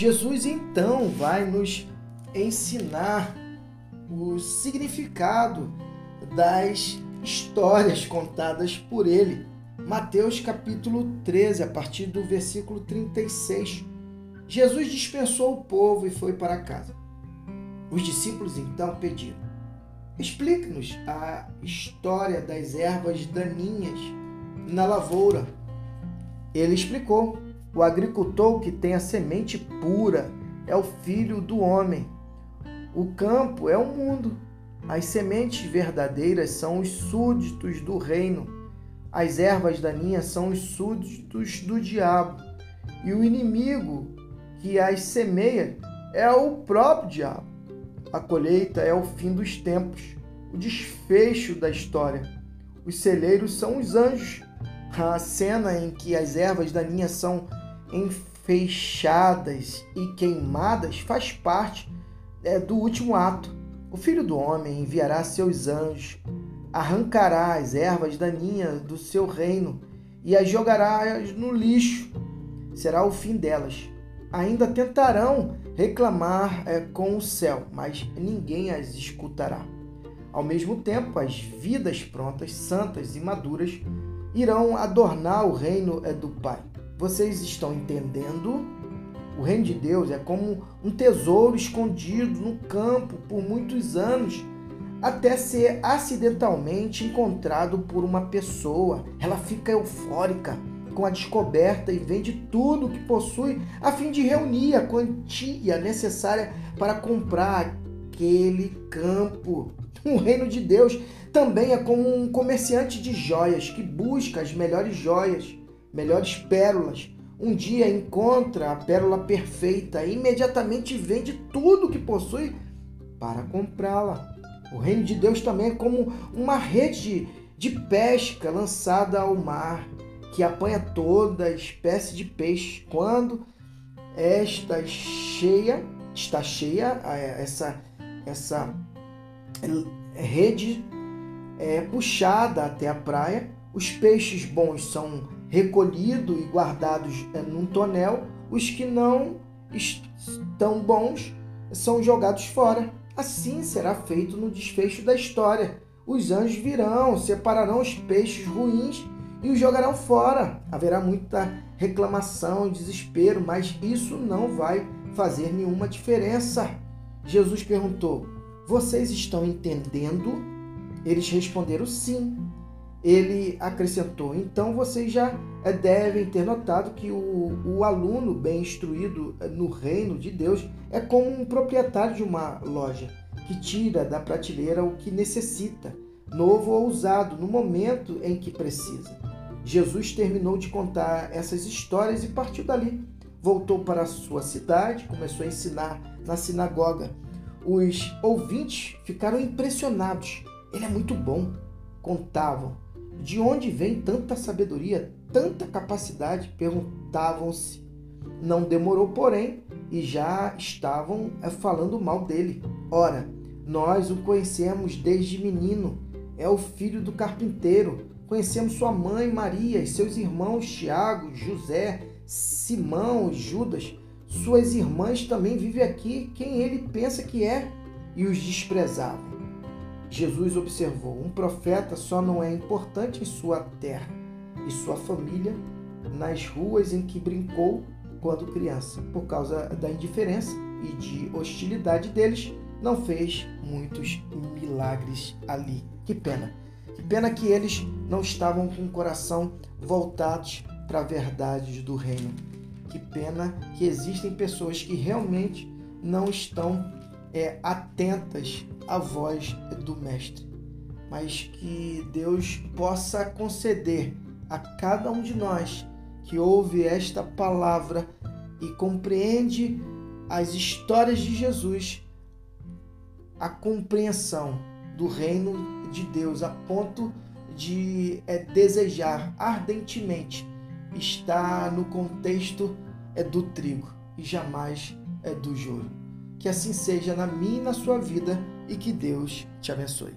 Jesus então vai nos ensinar o significado das histórias contadas por ele. Mateus capítulo 13, a partir do versículo 36. Jesus dispensou o povo e foi para casa. Os discípulos então pediram: Explique-nos a história das ervas daninhas na lavoura. Ele explicou: O agricultor que tem a semente pura é o filho do homem. O campo é o mundo. As sementes verdadeiras são os súditos do reino. As ervas daninhas são os súditos do diabo. E o inimigo que as semeia é o próprio diabo. A colheita é o fim dos tempos, o desfecho da história. Os celeiros são os anjos. A cena em que as ervas daninhas são enfeixadas e queimadas faz parte é, do último ato. O filho do homem enviará seus anjos, arrancará as ervas daninhas do seu reino e as jogará no lixo. Será o fim delas. Ainda tentarão reclamar é, com o céu, mas ninguém as escutará. Ao mesmo tempo, as vidas prontas, santas e maduras irão adornar o reino é, do Pai. Vocês estão entendendo? O reino de Deus é como um tesouro escondido no campo por muitos anos, até ser acidentalmente encontrado por uma pessoa. Ela fica eufórica com a descoberta e vende tudo o que possui a fim de reunir a quantia necessária para comprar aquele campo. O reino de Deus também é como um comerciante de joias que busca as melhores joias, melhores pérolas. Um dia encontra a pérola perfeita e imediatamente vende tudo que possui para comprá-la. O reino de Deus também é como uma rede de pesca lançada ao mar que apanha toda espécie de peixe. Quando esta cheia, está cheia, essa, essa rede é puxada até a praia, os peixes bons são recolhidos e guardados é, num tonel, os que não estão bons são jogados fora. Assim será feito no desfecho da história. Os anjos virão, separarão os peixes ruins e os jogarão fora. Haverá muita reclamação e desespero, mas isso não vai fazer nenhuma diferença. Jesus perguntou: Vocês estão entendendo? Eles responderam sim. Ele acrescentou: Então vocês já eh, devem ter notado que o, o aluno bem instruído eh, no reino de Deus é como um proprietário de uma loja que tira da prateleira o que necessita, novo ou usado, no momento em que precisa. Jesus terminou de contar essas histórias e partiu dali. Voltou para a sua cidade, começou a ensinar na sinagoga. Os ouvintes ficaram impressionados. Ele é muito bom, contavam. De onde vem tanta sabedoria, tanta capacidade? Perguntavam-se. Não demorou, porém, e já estavam eh, falando mal dele. Ora, nós o conhecemos desde menino. É o filho do carpinteiro Conhecemos sua mãe Maria e seus irmãos Tiago, José, Simão, Judas. Suas irmãs também vivem aqui. Quem ele pensa que é? E os desprezavam. Jesus observou: um profeta só não é importante em sua terra e sua família nas ruas em que brincou quando criança. Por causa da indiferença e de hostilidade deles, não fez muitos milagres ali. Que pena! Pena que eles não estavam com o coração voltados para a verdade do reino. Que pena que existem pessoas que realmente não estão é, atentas à voz do Mestre. Mas que Deus possa conceder a cada um de nós que ouve esta palavra e compreende as histórias de Jesus, a compreensão do reino de Deus a ponto de é, desejar ardentemente estar no contexto é, do trigo e jamais é do joio. Que assim seja na minha e na sua vida e que Deus te abençoe.